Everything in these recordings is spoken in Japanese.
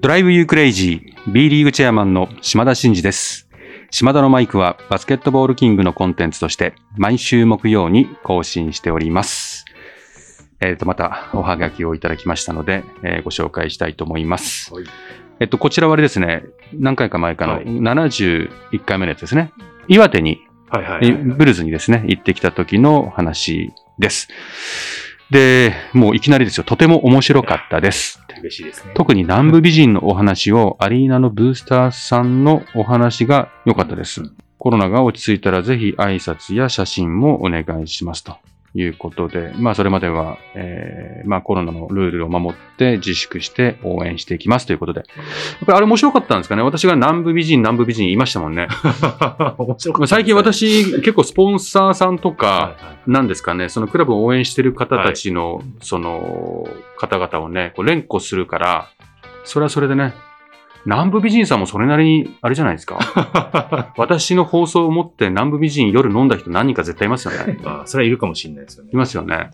ドライブユークレイジー B リーグチェアマンの島田真二です。島田のマイクはバスケットボールキングのコンテンツとして毎週木曜に更新しております。えっ、と、またおはがきをいただきましたので、えーご紹介したいと思います。はいえっと、こちらはあれですね、何回か前かのはい71回目のやつですね。岩手に。ブルズにですね、行ってきた時の話です。で、もういきなりですよ、とても面白かったです。嬉しいですね。特に南部美人のお話をアリーナのブースターさんのお話が良かったです。コロナが落ち着いたらぜひ挨拶や写真もお願いしますということで、まあそれまでは、えーまあコロナのルールを守って自粛して応援していきますということで。やっぱりあれ面白かったんですかね。私が南部美人、南部美人言いましたもんね。面白かった最近私結構スポンサーさんとか、はいはい。なんですかね、そのクラブを応援してる方たちの、その方々をね、こう連呼するから、それはそれでね、南部美人さんもそれなりに、あれじゃないですか？私の放送を持って南部美人夜飲んだ人何人か絶対いますよね。まあ、それはいるかもしれないですよねい。ますよね。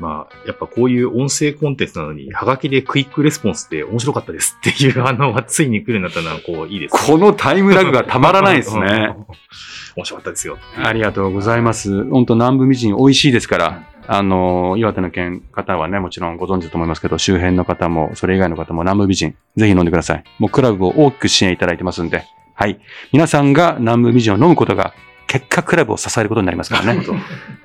まあ、やっぱこういう音声コンテンツなのに、ハガキでクイックレスポンスって面白かったですっていう反応がついに来るようになったのは、こう、いいですね。このタイムラグがたまらないですね。面白かったですよ。ありがとうございます。本当南部美人美味しいですから、あの、岩手の県方はね、もちろんご存知だと思いますけど、周辺の方も、それ以外の方も南部美人、ぜひ飲んでください。もうクラブを大きく支援いただいてますんで、はい。皆さんが南部美人を飲むことが、結果クラブを支えることになりますからね。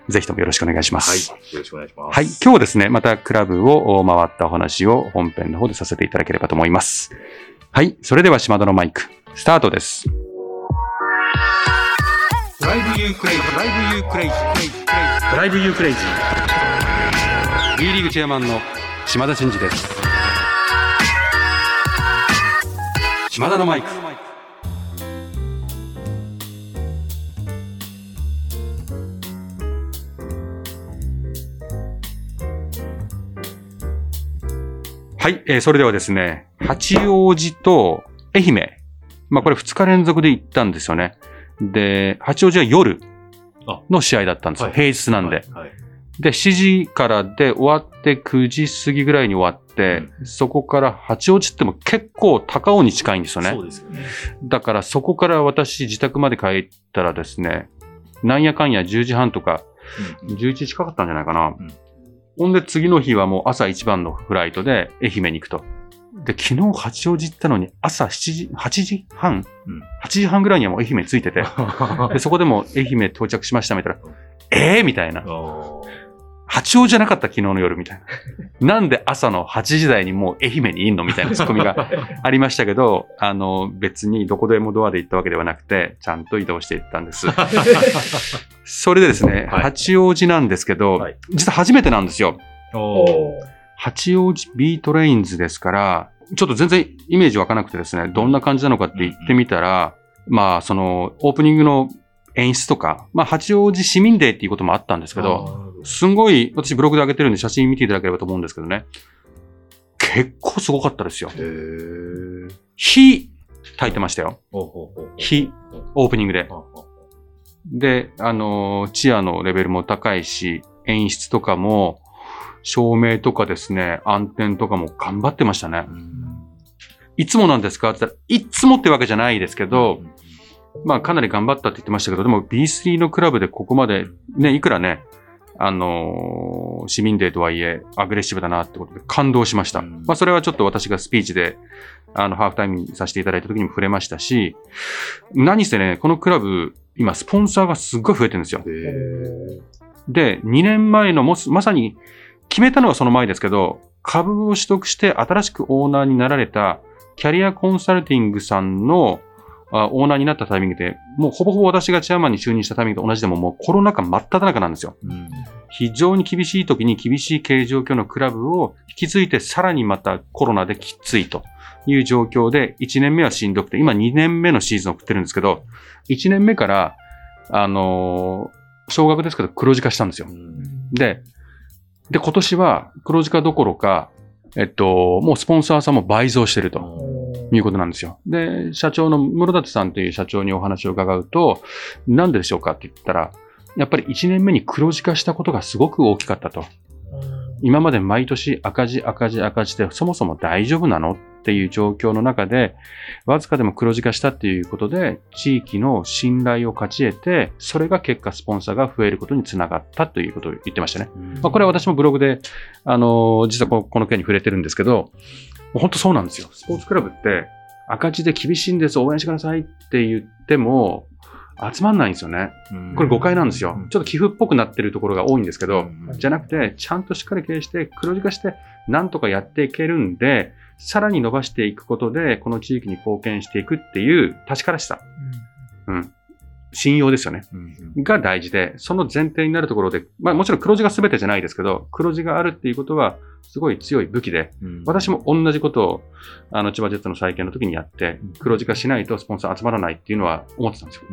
ぜひともよろしくお願いしまはい。す。よろしくお願いします。はい。今日はですね、またクラブを回ったお話を本編の方でさせていただければと思います。はい。それでは島田のマイク、スタートです。 Drive you crazy、Drive you crazy、Drive you crazy。B リーグチェアマンの島田慎二です。島田のマイク。はい、えーそれではですね、八王子と愛媛。まあこれ2日連続で行ったんですよね。で、八王子は夜の試合だったんですよ。はい平日なんで。はい。はいで、7時からで終わって9時過ぎぐらいに終わって、そこから八王子っても結構高尾に近いんですよねそう。ですよね。だからそこから私自宅まで帰ったらですね、なんやかんや10時半とかうん11時近かったんじゃないかな。うんほんで次の日はもう朝一番のフライトで愛媛に行くと。で、昨日八王子行ったのに朝7時、8時半、うん ?8 時半ぐらいにはもう愛媛に着いてて。で、そこでも愛媛到着しましたみたいな。えー？みたいな。八王子じゃなかった昨日の夜みたいな。なんで朝の8時台にもう愛媛にいんのみたいなツッコミが ありましたけど、あの、別にどこでもドアで行ったわけではなくて、ちゃんと移動していったんです。それでですね、はい八王子なんですけど、はい実は初めてなんですよ。八王子 B トレインズですから、ちょっと全然イメージ湧かなくてですね、どんな感じなのかって言ってみたら、まあ、その、オープニングの演出とか、まあ、八王子市民デーっていうこともあったんですけど、すんごい、私ブログで上げてるんで写真見ていただければと思うんですけどね。結構すごかったですよ火、焚いてましたよ。火、オープニングで。で、あのー、チアのレベルも高いし、演出とかも、照明とかですね、暗転とかも頑張ってましたねう。うんいつもなんですか？って言ったら、いつもってわけじゃないですけど、まあかなり頑張ったって言ってましたけど、でも B3 のクラブでここまで、ね、いくらね、あのー市民デーとはいえ、アグレッシブだなってことで感動しました。うんまあそれはちょっと私がスピーチで、あの、ハーフタイムにさせていただいた時にも触れましたし、何せね、このクラブ、今、スポンサーがすっごい増えてるんですよ。で、2年前のもす、まさに、決めたのはその前ですけど、株を取得して新しくオーナーになられた、キャリアコンサルティングさんのあオーナーになったタイミングで、もうほぼほぼ私がチェアマンに就任したタイミングと同じでも、もうコロナ禍真っ只中なんですよ。うん非常に厳しい時に厳しい経営状況のクラブを引き継いで、さらにまたコロナできついという状況で、1年目はしんどくて、今2年目のシーズンを送ってるんですけど、1年目から、あのー少額ですけど黒字化したんですよう。んで、で、今年は黒字化どころか、えっと、もうスポンサーさんも倍増してるということなんですよ。で、社長の室立さんという社長にお話を伺うと、なんででしょうかって言ったら、やっぱり1年目に黒字化したことがすごく大きかったと。今まで毎年赤字赤字赤字でそもそも大丈夫なのっっていう状況の中で、わずかでも黒字化したっていうことで、地域の信頼を勝ち得て、それが結果スポンサーが増えることにつながったということを言ってましたね。まあ、これは私もブログで、あのー実はここの件に触れてるんですけど、本当そうなんですよ。スポーツクラブって赤字で厳しいんです、応援してくださいって言っても、集まんないんですよね。これ誤解なんですよ。ちょっと寄付っぽくなってるところが多いんですけど、じゃなくて、ちゃんとしっかり経営して、黒字化して、なんとかやっていけるんで、さらに伸ばしていくことで、この地域に貢献していくっていう確からしさ、うん、信用ですよね。が大事で、その前提になるところで、まあもちろん黒字が全てじゃないですけど、黒字があるっていうことは、すごい強い武器で、私も同じことを、あの、千葉ジェッツの再建の時にやって、黒字化しないとスポンサー集まらないっていうのは思ってたんですよ。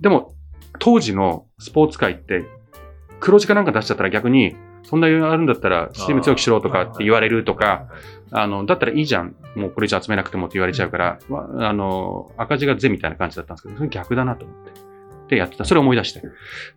でも、当時のスポーツ界って、黒字化なんか出しちゃったら逆に、そんな余裕あるんだったら CM 強くしろとかって言われるとか、あの、だったらいいじゃん。もうこれ以上集めなくてもって言われちゃうから、まああの、赤字が税みたいな感じだったんですけど、それ逆だなと思って。で、やってた。それを思い出して。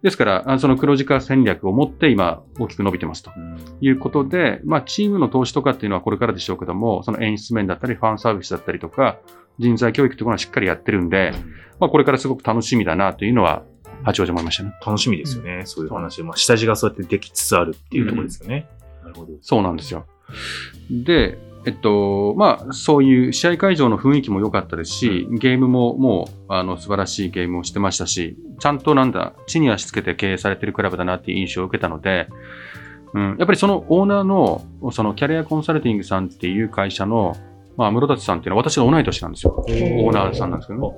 ですから、あその黒字化戦略を持って今、大きく伸びてますということで、まあ、チームの投資とかっていうのはこれからでしょうけども、その演出面だったり、ファンサービスだったりとか、人材教育というのはしっかりやってるんで、まあ、これからすごく楽しみだなというのは、八王子思いましたね。楽しみですよね。そういう話。まあ、下地がそうやってできつつあるっていうところですよね。なるほど。そうなんですよ。で、えっと、まあ、そういう試合会場の雰囲気も良かったですし、ゲームももう、あの、素晴らしいゲームをしてましたし、ちゃんとなんだ、地に足つけて経営されてるクラブだなっていう印象を受けたので、うん、やっぱりそのオーナーの、そのキャリアコンサルティングさんっていう会社の、まあ、室立さんっていうのは私の同い年なんですよ。オーナーさんなんですけどね。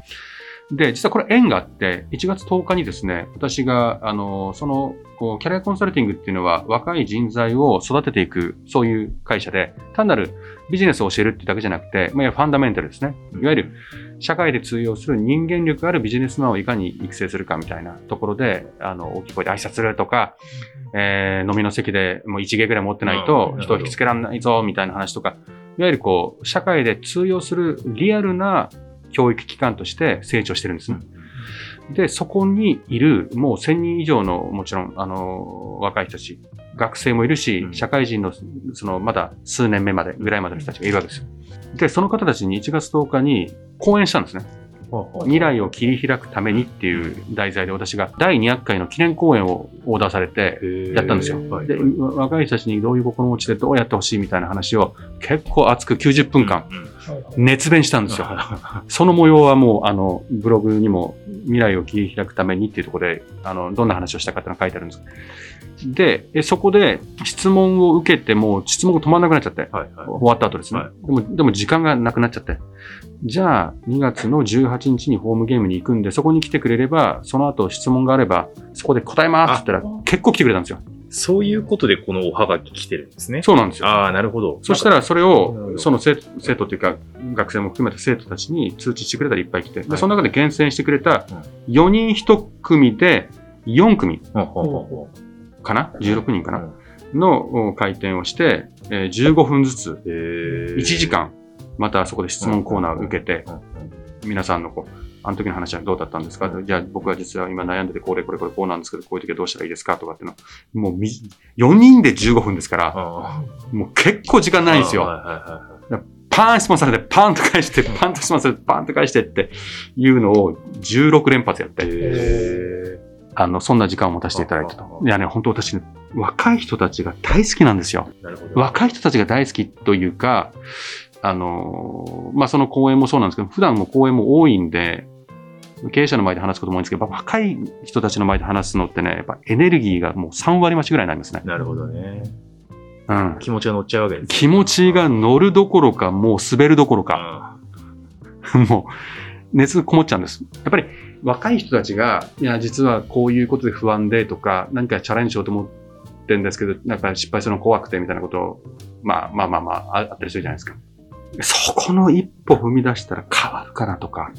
で、実はこれ縁があって、1月10日にですね、私が、あの、その、こう、キャリアコンサルティングっていうのは若い人材を育てていく、そういう会社で、単なるビジネスを教えるっていうだけじゃなくて、まあ、ファンダメンタルですね。いわゆる、社会で通用する人間力あるビジネスマンをいかに育成するかみたいなところで、あの、大きい声で挨拶するとか、えー飲みの席でもう1芸ぐらい持ってないとうん人を引きつけられないぞ、みたいな話とか、いわゆるこう、社会で通用するリアルな教育機関として成長してるんですね。で、そこにいる、もう1000人以上の、もちろん、あの、若い人たち、学生もいるしう、ん社会人の、その、まだ数年目まで、ぐらいまでの人たちがいるわけですよ。で、その方たちに1月10日に講演したんですね。未来を切り開くためにっていう題材で私が第200回の記念講演をオーダーされて、やったんですよ。はいで、若い人たちにどういう心持ちでどうやってほしいみたいな話を結構熱く90分間熱弁したんですよ。その模様はもう、あの、ブログにも未来を切り開くためにっていうところで、あの、どんな話をしたかっていうのが書いてあるんです。で、えそこで質問を受けてもう質問が止まらなくなっちゃって、はいはい。終わった後ですね。はでも、でも時間がなくなっちゃって。じゃあ、2月の18日にホームゲームに行くんで、そこに来てくれれば、その後質問があれば、そこで答えますって言ったら、結構来てくれたんですよ。そういうことでこのおはがき来てるんですね。そうなんですよ。ああ、なるほど。そしたら、それを、どその生生徒というか、学生も含めた生徒たちに通知してくれたらいっぱい来て、ではいその中で厳選してくれた4人1組で4組かな ?16 人かうなのお回転をして、えー15分ずつ、へー1時。間、またそこで質問コーナーを受けて、皆さんのこう、あの時の話はどうだったんですか、うん。じゃあ僕は実は今悩んでて、これこれこれこうなんですけど、こういう時はどうしたらいいですか？とかっていうの。もうみ、4人で15分ですから、あもう結構時間ーないんですよ。パーン質問されて、パーンと返して、パーンと質問されて、パーンと返してっていうのを16連発やって、へあの、そんな時間を持たせていただいたああ。と。いやね、本当私ね、若い人たちが大好きなんですよ。若い人たちが大好きというか、あのーまあ、その講演もそうなんですけど、普段も講演も多いんで、経営者の前で話すことも多いんですけど、若い人たちの前で話すのってね、やっぱエネルギーがもう3割増しぐらいになりますね。なるほどね。うん。気持ちが乗っちゃうわけですね。気持ちが乗るどころか、もう滑るどころか、もう熱こもっちゃうんです。やっぱり若い人たちが、いや、実はこういうことで不安でとか、何かチャレンジしようと思ってるんですけど、なんか失敗するの怖くてみたいなことを、まあまあまあまあ、ああったりするじゃないですか。そこの一歩踏み出したら変わるかなとか、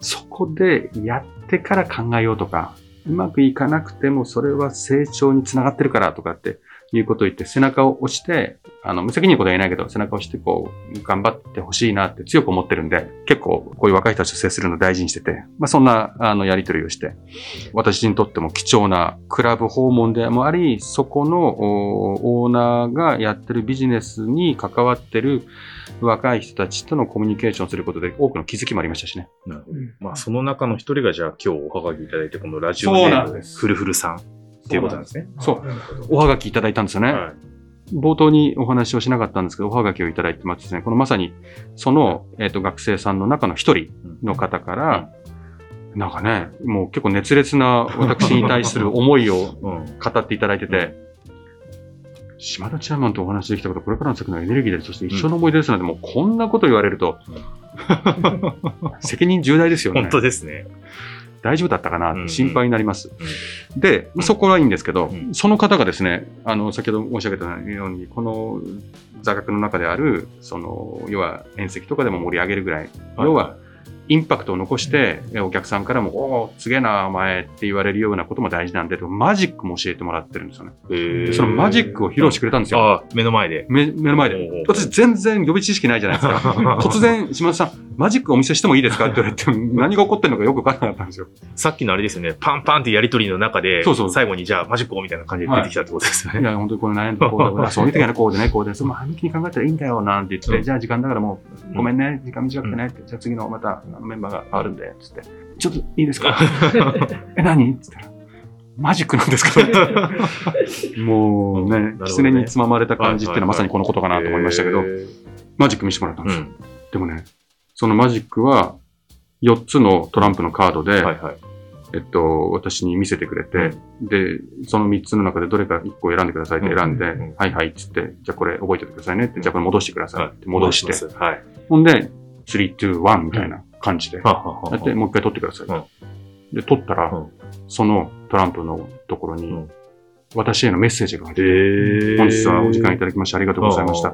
そこでやってから考えようとか、うまくいかなくてもそれは成長につながってるからとかっていうことを言って背中を押して、あの、無責任なことは言えないけど、背中を押してこう、頑張ってほしいなって強く思ってるんで、結構こういう若い人たちと接するのを大事にしてて、まあそんな、あの、やりとりをして、私にとっても貴重なクラブ訪問でもあり、そこのおオーナーがやってるビジネスに関わってる若い人たちとのコミュニケーションすることで多くの気づきもありましたしね。なるほど。まあ、その中の一人が、じゃあ今日おはがきいただいて、このラジオですフルフルさんっていうことなんですね。そうおはがきいただいたんですよね。はい。冒頭にお話をしなかったんですけど、おはがきをいただいてますね、このまさに、その、えっ、と、学生さんの中の一人の方から、なんかね、もう結構熱烈な私に対する思いをうん。語っていただいてて、島田チェアマンとお話できたこと、これからの先のエネルギーで、そして一生の思い出ですので、もうこんなこと言われると、責任重大ですよね本。当ですね。大丈夫だったかな？心配になります。で、そこはいいんですけど、うん。その方がですね、あの、先ほど申し上げたように、この座学の中である、その、要は遠石とかでも盛り上げるぐらい、要は、インパクトを残して、お客さんからも、おお、すげえな、お前って言われるようなことも大事なんで、マジックも教えてもらってるんですよね。そのマジックを披露してくれたんですよ。ああ、目の前で。目目の前で。私全然予備知識ないじゃないですか。突然、島田さん、マジックお見せしてもいいですかって言われて、何が起こってるのかよくわからなかったんですよ。さっきのあれですよね、パンパンってやりとりの中で、そうそう最後にじゃあマジックをみたいな感じで出てきたってことですよね。いや、本当にこれ悩んで、こうだ、あそういう時はね、こうでね、こうで、その前向きに考えたらいいんだよ、なんて言って、うんじゃあ時間だからもう、ごめんね、時間短くてねって、じゃあ次のまたあのメンバーが変わるんで、つって、ちょっといいですか？え、何？つったら、マジックなんですか？もうねなるほど、ね。狐につままれた感じっていうのはまさにこのことかなと思いましたけどマジック見せてもらったんですよ。うん。でもね、そのマジックは、4つのトランプのカードで、はいはい。えっと、私に見せてくれて、で、その3つの中でどれか1個選んでくださいって選ん。で、うんうんうん。はいはいっつって、じゃあこれ覚えててくださいねって、じゃあこれ戻してくださいって戻して、はい。ほんで、3、2、1みたいな感じで、やって、もう一回取ってください。うん。で、取ったら、うん。そのトランプのところに、うん。私へのメッセージが入ってて、本日はお時間いただきましてありがとうございました。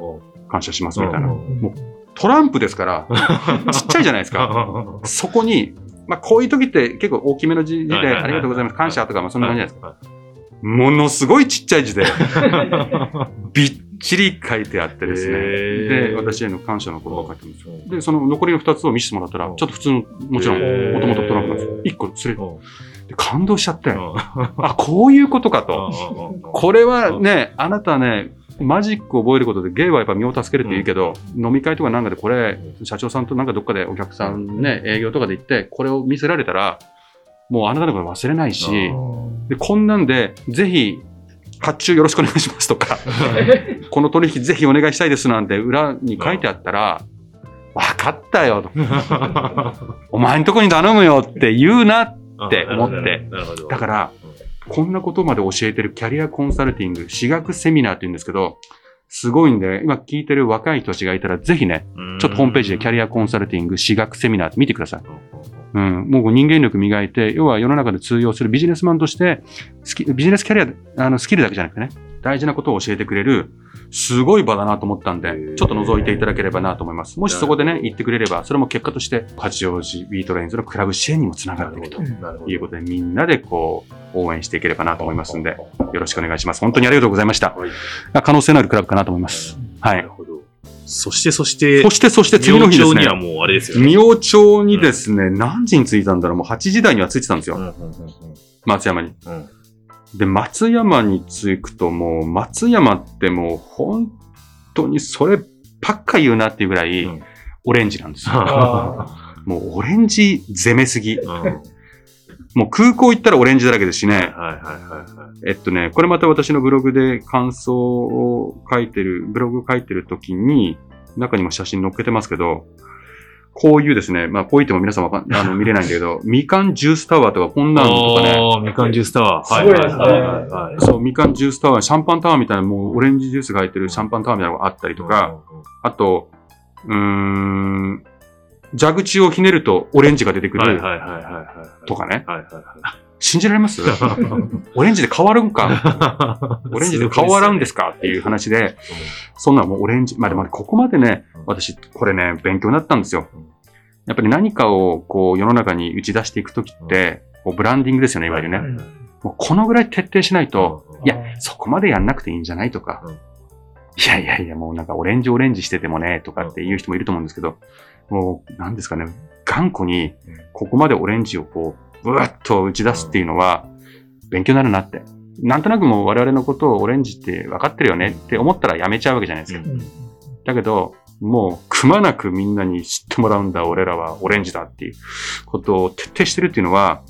感謝しますみたいな。うん。もうトランプですから、ちっちゃいじゃないですか。そこに、まあ、こういう時って結構大きめの字で、ありがとうございます、感謝とか、まあ、そんな感じじゃないですか。か。ものすごいちっちゃい字で、びっちり書いてあってですね。で、私への感謝の言葉を書いてるんですよ。で、その残りの2つを見せてもらったら、う。んちょっと普通の、もちろん、もともとトランプなんですよ。1個すれう。んで感動しちゃって、うん。あ、こういうことかと。うんこれはね、あなたね、マジックを覚えることでゲイはやっぱ身を助けるって言うけど、飲み会とかなんかでこれ、社長さんとなんかどっかでお客さんね、営業とかで行って、これを見せられたら、もうあなたのこと忘れないし、で、こんなんで、ぜひ、発注よろしくお願いしますとか、この取引ぜひお願いしたいですなんて裏に書いてあったら、分かったよと。お前んとこに頼むよって言うな。って思って。だから、こんなことまで教えてるキャリアコンサルティング、しがくセミナーって言うんですけど、すごいんで、今聞いてる若い人たちがいたら、ぜひね、うんちょっとホームページでキャリアコンサルティング、しがくセミナーって見てください。うん、もう人間力磨いて、要は世の中で通用するビジネスマンとして、スキビジネスキャリア、あの、スキルだけじゃなくてね、大事なことを教えてくれる、すごい場だなと思ったんで、ちょっと覗いていただければなと思います。もしそこでね、言ってくれれば、それも結果として、八王子ビートレインズのクラブ支援にもつながっていくとなるほど。いうことで、みんなでこう、応援していければなと思いますんで、よろしくお願いします。本当にありがとうございました。はい可能性のあるクラブかなと思います。はないる。ほど。そして、そして、そして、そして次の日ですね明朝に。はもうあれですよね。仁王町にですね、何時に着いたんだろうもう8時台には着いてたんですよ。うんうんうん松山に。うんうんで、松山に着くともう、松山ってもう本当にそればっか言うなっていうぐらいうん、オレンジなんですよ。あ もうオレンジ攻めすぎ。もう空港行ったらオレンジだらけですしね。はいはいはい。えっとね、これまた私のブログで感想を書いてる、ブログ書いてる時に、中にも写真載っけてますけど、こういうですね、まあこう言っても皆さんあの 見れないんだけど、みかんジュースタワーとかこんなのとかね、ああ、みかんジュースタワー。すごいですねはいはいはいはい。そう、みかんジュースタワー、シャンパンタワーみたいな、もうオレンジジュースが入ってるシャンパンタワーみたいなのがあったりとか、あと、うーん、蛇口をひねるとオレンジが出てくはいる。とかね。信じられます？オレンジで変わるんか？オレンジで変わらんですか？っていう話で、そんなもうオレンジ、まあでもここまでね、私、これね、勉強になったんですよ。やっぱり何かをこう世の中に打ち出していくときって、こうブランディングですよね、いわゆるね。はいもうこのぐらい徹底しないと、うん。いや、そこまでやんなくていいんじゃないとか、うん。いやいやいや、もうなんかオレンジオレンジしててもね、とかっていう人もいると思うんですけど、もう、なんですかね、頑固に、ここまでオレンジをこう、ぶわっと打ち出すっていうのは、勉強になるなって。なんとなくもう我々のことをオレンジって分かってるよねって思ったらやめちゃうわけじゃないですか。うんだけど、もう、くまなくみんなに知ってもらうんだ、俺らはオレンジだっていうことを徹底してるっていうのは、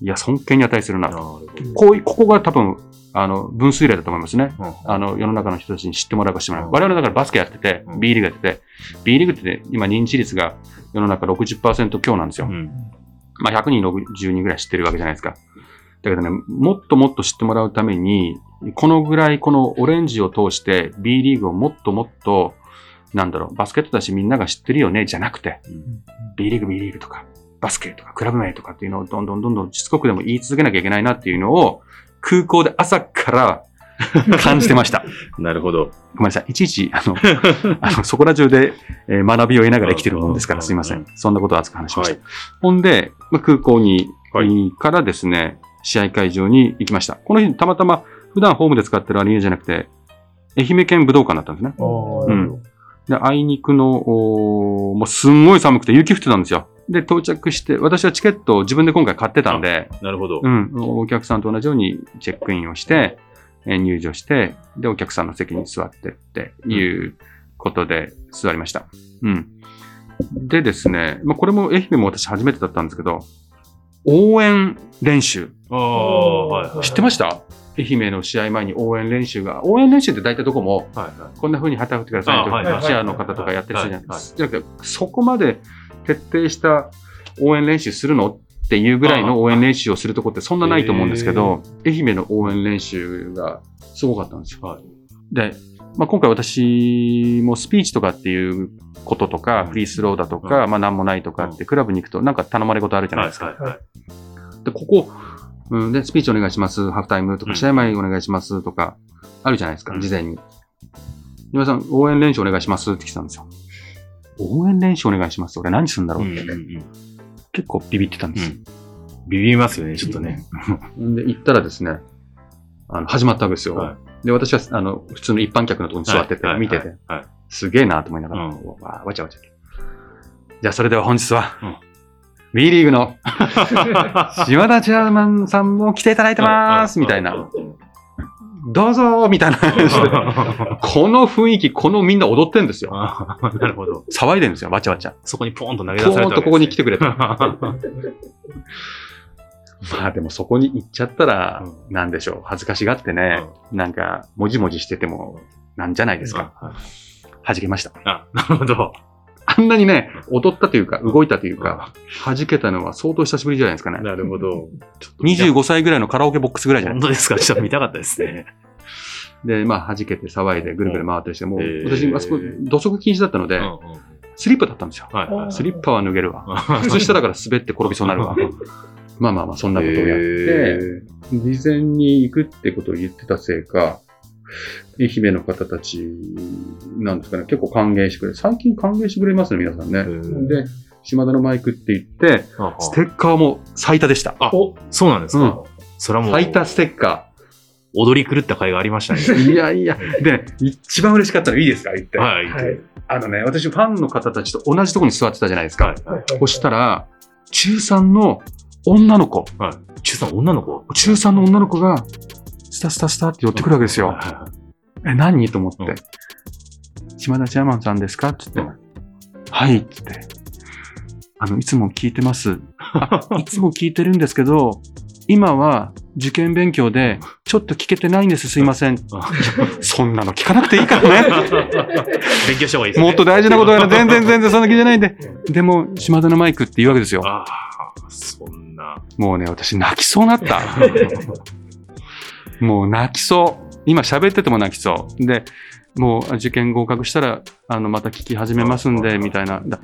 いや、尊敬に値するなと。こうい、ここが多分、あの、分水嶺だと思いますね。うんあの、世の中の人たちに知ってもらうか知ってもらううんか。我々だからバスケやっててう、ん B リーグやってて、B リーグってね今認知率が世の中60%強なんですよ。うんまあ、100人、60人ぐらい知ってるわけじゃないですか。だけどね、もっともっと知ってもらうために、このぐらいこのオレンジを通して B リーグをもっともっと、なんだろう、バスケットだしみんなが知ってるよね、じゃなくて、B リーグ、B リーグとか、バスケとか、クラブ名とかっていうのをどんどんどんどんしつこくでも言い続けなきゃいけないなっていうのを、空港で朝から感じてました。なるほど。ごめんなさい。いちいち、あの、あの そこら中で、えー学びを得ながら生きてるもんですから、うんすいません。そんなことを熱く話しました。はいほんで、まあ空港に、はいからですね、試合会場に行きました。この日、たまたま、普段ホームで使ってるアリーナじゃなくて、愛媛県武道館だったんですね。あーなるほで、あいにくの、おーもうすんごい寒くて雪降ってたんですよ。で、到着して、私はチケットを自分で今回買ってたんで、なるほど。うん、お客さんと同じようにチェックインをして、えー入場して、で、お客さんの席に座ってっていうことで座りました。うん。でですね、まあ、これも愛媛も私初めてだったんですけど、応援練習。ああ、はいはい。知ってました？愛媛の試合前に応援練習が、応援練習って大体どこも、はいはい。こんな風に旗振ってくださいとか、あはいはいチアの方とかやってる人じゃないはいですか。じゃなくて、そこまで徹底した応援練習するの？っていうぐらいの応援練習をするとこってそんなないと思うんですけど、愛媛の応援練習がすごかったんですよ。はいで、まあ、今回私もスピーチとかっていうこととか、うんフリースローだとか、うまあなんもないとかってクラブに行くとなんか頼まれ事あるじゃないですか。はいはい。で、ここ、うん、で、スピーチお願いします、ハーフタイムとか、うん試合前お願いしますとか、あるじゃないですか、うん事前に。皆さん、応援練習お願いしますって来たんですよ。応援練習お願いします。俺何するんだろうって、うんうんうん。結構ビビってたんですよ。ビビりますよね、ちょっとね。で、行ったらですね、あの、始まったわけですよ。はで、私は、あの、普通の一般客のところに座ってて、はい見てて、はい。はい。すげえなと思いながら、うん。わわちゃわちゃ。じゃあ、それでは本日は、うん。B リーグの 島田チェアマンさんも来ていただいてますみたいな。どうぞみたいな話で。この雰囲気、このみんな踊ってんですよ。なるほど。騒いでるんですよ、わちゃわちゃ。そこにポーンと投げポ出されたーンとここに来てくくれた。まあでもそこに行っちゃったら、うなんでしょう、恥ずかしがってね、なんか、もじもじしてても、なんじゃないですか。あ、弾けました。あなるほど。あんなにね、踊ったというか、動いたというか、弾けたのは相当久しぶりじゃないですかね。なるほど。ちょっと見た25歳ぐらいのカラオケボックスぐらいじゃない？本当ですか？ちょっと見たかったですね。で、まあ、弾けて騒いでぐるぐる回ったりして、もう私、あそこ、土足禁止だったので、スリッパだったんですよ。スリッパは脱げるわ。は靴下だから滑って転びそうになるわ。まあまあまあ、そんなことをやって、事前に行くってことを言ってたせいか、愛媛の方たちなんですかね、結構歓迎してくれる。最近歓迎してくれますね、皆さんね。ーで、島田のマイクって言って、ステッカーも最多でした。あ、そうなんですか。それはもう、最多ステッカ踊り狂った甲斐がありましたね。ー。いやいや、で、一番嬉しかったのいいですか言って。はい。はい。あのね、私ファンの方たちと同じところに座ってたじゃないですか。はい。そしたら、中3の女の子、はい。中さん女の子？中3の女の子が、スタスタスタって寄ってくるわけですよ。はえ、何？と思って。うん島田チェアマンさんですか？って言って、うんはいって言って。あの、いつも聞いてます。あ いつも聞いてるんですけど、今は受験勉強でちょっと聞けてないんです。すいません。そんなの聞かなくていいからね。勉強した方がいいですね。もっと大事なことやら 全然全然そんな気じゃないんで。でも、島田のマイクって言うわけですよ。ああ、そんな。もうね、私泣きそうになった。もう泣きそう。今喋ってても泣きそう。で、もう受験合格したら、あの、また聞き始めますんで、みたいな。だ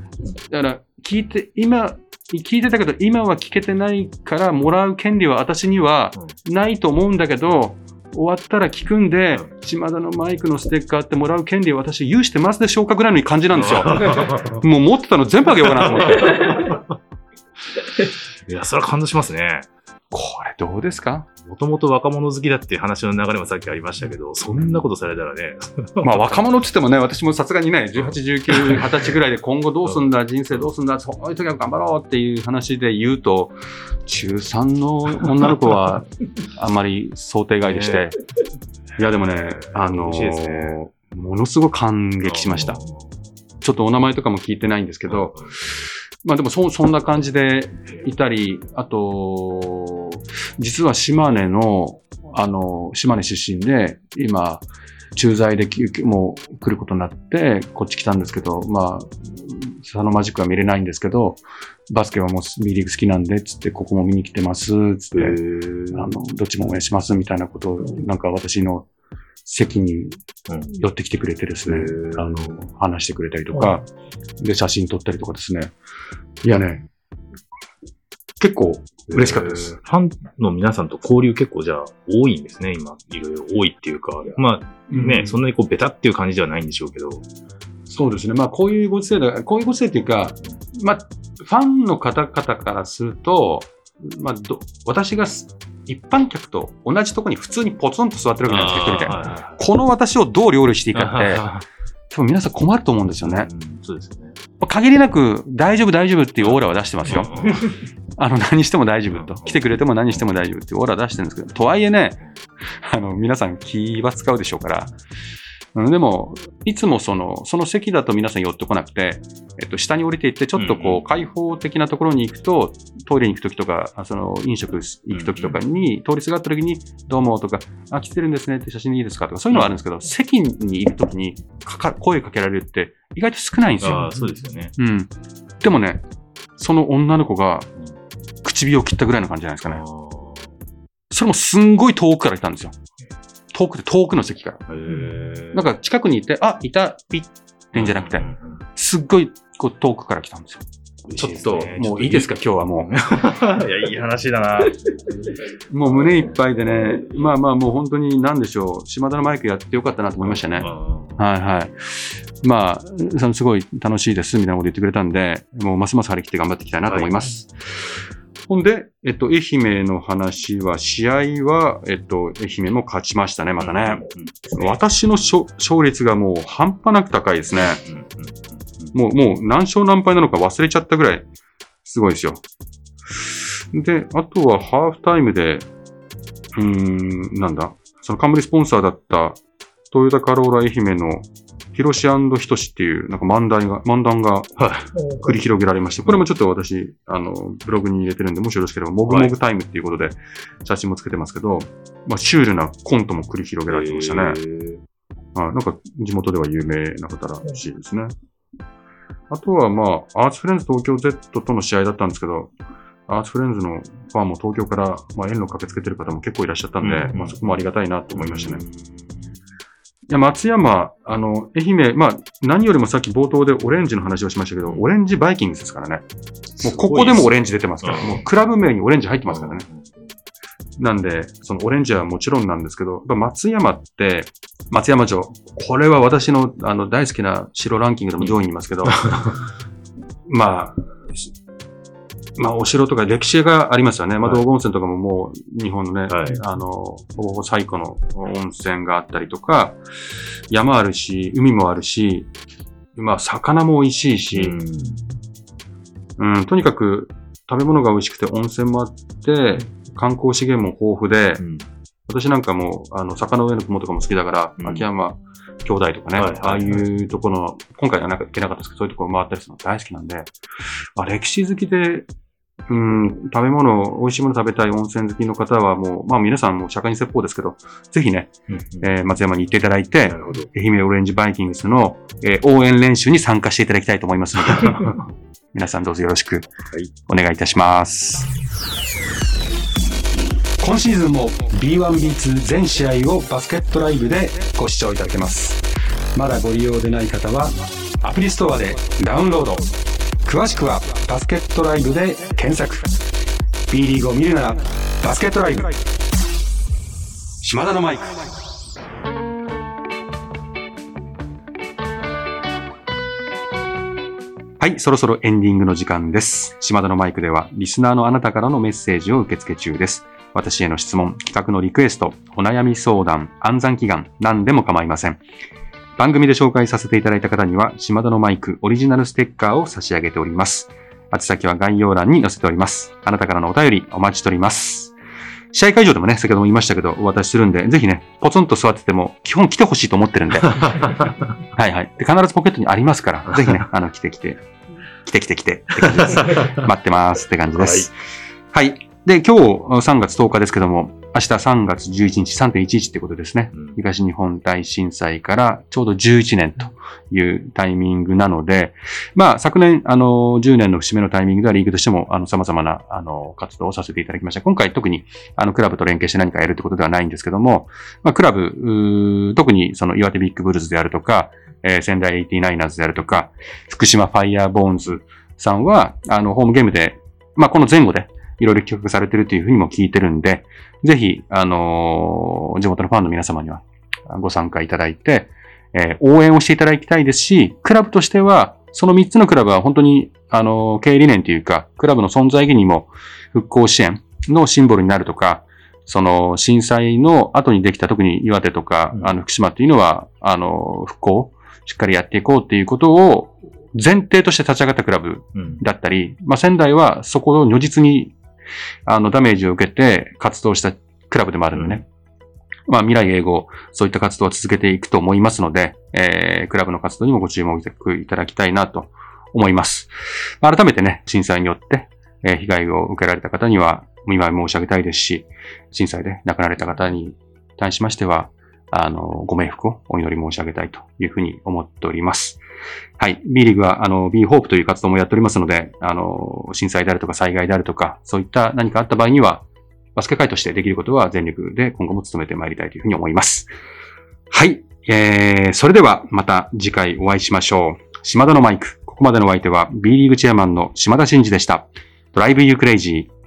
だから、聞いて、今、聞いてたけど、今は聞けてないから、もらう権利は私にはないと思うんだけど、終わったら聞くんで、島田のマイクのステッカーってもらう権利は私有してますでしょうかぐらいの感じなんですよ。もう持ってたの全部あげようかなと思って。いや、それは感動しますね。これどうですか？もともと若者好きだっていう話の流れもさっきありましたけど、そんなことされたらね。まあ若者って言ってもね、私もさすがにね、18、19、20歳ぐらいで今後どうすんだ、人生どうすんだ、そういう時は頑張ろうっていう話で言うと、中3の女の子は あんまり想定外でして、いやでもね、あのものすごく感激しました。ちょっとお名前とかも聞いてないんですけど、まあでもそ、そんな感じでいた。り、あと、実は島根の、あの、島根出身で、今、駐在できもう来ることになって、こっち来たんですけど、まあ、佐野マジックは見れないんですけど、バスケはもう B リーグ好きなんで、つって、ここも見に来てます、つって、えー。あの、どっちも応援します、みたいなことを、なんか私の席にうん。寄ってきてくれてですねあの、話してくれたりとか、で、写真撮ったりとかですね。いやね、結構嬉しかったです。えーファンの皆さんと交流結構じゃあ多いんですね、今。いろいろ多いっていうか。まあね、そんなにこうベタっていう感じではないんでしょうけど。そうですね。まあ、こういうご時世だ、こういうご時世っていうか、まあ、ファンの方々からすると、まあ、ど私がす一般客と同じところに普通にポツンと座ってるわけじゃないですか、一人で。あこの私をどう料理していいーかって、あ多分皆さん困ると思うんですよーね。うんそうですよね。まあ限りなく大丈夫大丈夫っていうオーラは出してますよ。あの、何しても大丈夫と。来てくれても何しても大丈夫っていうオーラ出してるんですけど、とはいえね、あの、皆さん気は使うでしょうから、うんでも、いつもその、その席だと皆さん寄ってこなくて、えっと、下に降りていって、ちょっとこう、開放的なところに行くと、トイレに行くときとか、あその、飲食行くときとかに、通りすがったときに、どうもとか、あ、来てるんですねって写真でいいですかとか、そういうのはあるんですけど、席にいるときにかか、声かけられるって、意外と少ないんですよ。ああ、そうですよね。うん。でもね、その女の子が唇を切ったぐらいの感じじゃないですかね。それもすんごい遠くから来たんですよ。遠くで遠くの席から。なんか近くにいて、あ、いた、ピッってんじゃなくてすっごいこう遠くから来たんですよ。ちょっと、もういいですか、今日はも いや、いい話だな。う。もう胸いっぱいでね、まあまあもう本当に何でしょう、島田のマイクやってよかったなと思いましたね。あはいはい。まあ、そのすごい楽しいですみたいなこと言ってくれたんで、もうますます張り切って頑張っていきたいなと思います。ほんで、えっと、愛媛の話は、試合は、えっと、愛媛も勝ちましたね、ーまたね。うん私の勝勝率がもう半端なく高いですね。うんうんもう、もう何勝何敗なのか忘れちゃったぐらい、すごいですよ。で、あとはハーフタイムで、うーん、なんだ、その冠スポンサーだった、トヨタカローラ愛媛の、ヒロシヒトシっていう、なんか漫談が、漫談が繰り広げられまして、これもちょっと私、あの、ブログに入れてるんで、もしよろしければ、もぐもぐタイムっていうことで、写真もつけてますけど、まあ、シュールなコントも繰り広げられてましたね。はい、なんか地元では有名な方らしいですね。あとはまあ、アーツフレンズ東京 Z との試合だったんですけど、アーツフレンズのファンも東京から、まあ、遠路駆けつけてる方も結構いらっしゃったんで、うんまあ、そこもありがたいなと思いましたね。いや、松山、あの、愛媛、まあ、何よりもさっき冒頭でオレンジの話をしましたけど、オレンジバイキングスですからね。もうここでもオレンジ出てますから、うん。もうクラブ名にオレンジ入ってますからね。なんで、そのオレンジはもちろんなんですけど、松山って、松山城、これは私のあの大好きな城ランキングでも上位にいますけど、まあ、しまあ、お城とか歴史がありますよね。まあ、はい。道後温泉とかももう日本のね、はい。あの、ほぼほぼ最古の温泉があったりとか、山あるし、海もあるし、まあ、魚も美味しいし、うん。うん、とにかく食べ物が美味しくて温泉もあって、観光資源も豊富で、うん。私なんかもう、あの、坂の上の雲とかも好きだから、うん。秋山兄弟とかね、はいはいはい。ああいうところの、今回はなんか行けなかったですけど、そういうところ回ったりするの大好きなんで、あ歴史好きで、うん、食べ物、美味しいもの食べたい温泉好きの方はもう、まあ皆さんも社会に説法ですけど、ぜひね、うんえー松山に行っていただいてな、るほど。愛媛オレンジバイキングスの、えー応援練習に参加していただきたいと思いますので、皆さんどうぞよろしくいお願いいたします。今シーズンも B1B2 全試合をバスケットライブでご視聴いただけます。まだご利用でない方はアプリストアでダウンロード。詳しくはバスケットライブで検索。B リーグを見るならバスケットライブ。島田のマイク。はい、そろそろエンディングの時間です。島田のマイクでは、リスナーのあなたからのメッセージを受付中です。私への質問、企画のリクエスト、お悩み相談、暗算祈願、何でも構いません。番組で紹介させていただいた方には、島田のマイクオリジナルステッカーを差し上げております。宛先は概要欄に載せております。あなたからのお便りお待ちしております。試合会場でもね、先ほども言いましたけど、お渡しするんで、ぜひね、ポツンと座ってても、基本来てほしいと思ってるんで、はいはい。で、必ずポケットにありますから、ぜひね、あの、来て来て、来て来て来てって感じです。待ってますって感じです。はい。で、今日3月10日ですけども、明日3月11日3.11ってことですね。うん東日本大震災からちょうど11年というタイミングなので、まあ昨年、あの、10年の節目のタイミングではリーグとしても、あの、様々な、あの、活動をさせていただきました。今回特に、あの、クラブと連携して何かやるってことではないんですけども、まあ、クラブ、特にその岩手ビッグブルーズであるとか、えー仙台 89ers であるとか、福島ファイヤーボーンズさんは、あの、ホームゲームで、まあ、この前後で、いろいろ企画されてるというふうにも聞いてるんで、ぜひ、あのー地元のファンの皆様にはご参加いただいて、えー応援をしていただきたいですし、クラブとしては、その3つのクラブは本当に、あのー経営理念というか、クラブの存在意義にも復興支援のシンボルになるとか、その震災の後にできた特に岩手とか、うん。あの福島っていうのは、あの、復興、しっかりやっていこうっていうことを前提として立ち上がったクラブうん。だったり、まあ、仙台はそこを如実に、あの、ダメージを受けて活動したクラブでもあるのでね。まあ、未来永劫、そういった活動を続けていくと思いますので、えー、クラブの活動にもご注目いただきたいなと思います。まあ改めてね、震災によって、えー被害を受けられた方には、お見舞い申し上げたいですし、震災で亡くなられた方に対しましては、あの、ご冥福をお祈り申し上げたいというふうに思っております。はい。B リーグは、あの、B ホープという活動もやっておりますので、あの、震災であるとか災害であるとか、そういった何かあった場合には、バスケ会としてできることは全力で今後も努めてまいりたいというふうに思います。はい。えー、それではまた次回お会いしましょう。島田のマイク。ここまでのお相手は B リーグチェアマンの島田真二でした。ドライブユークレイジー。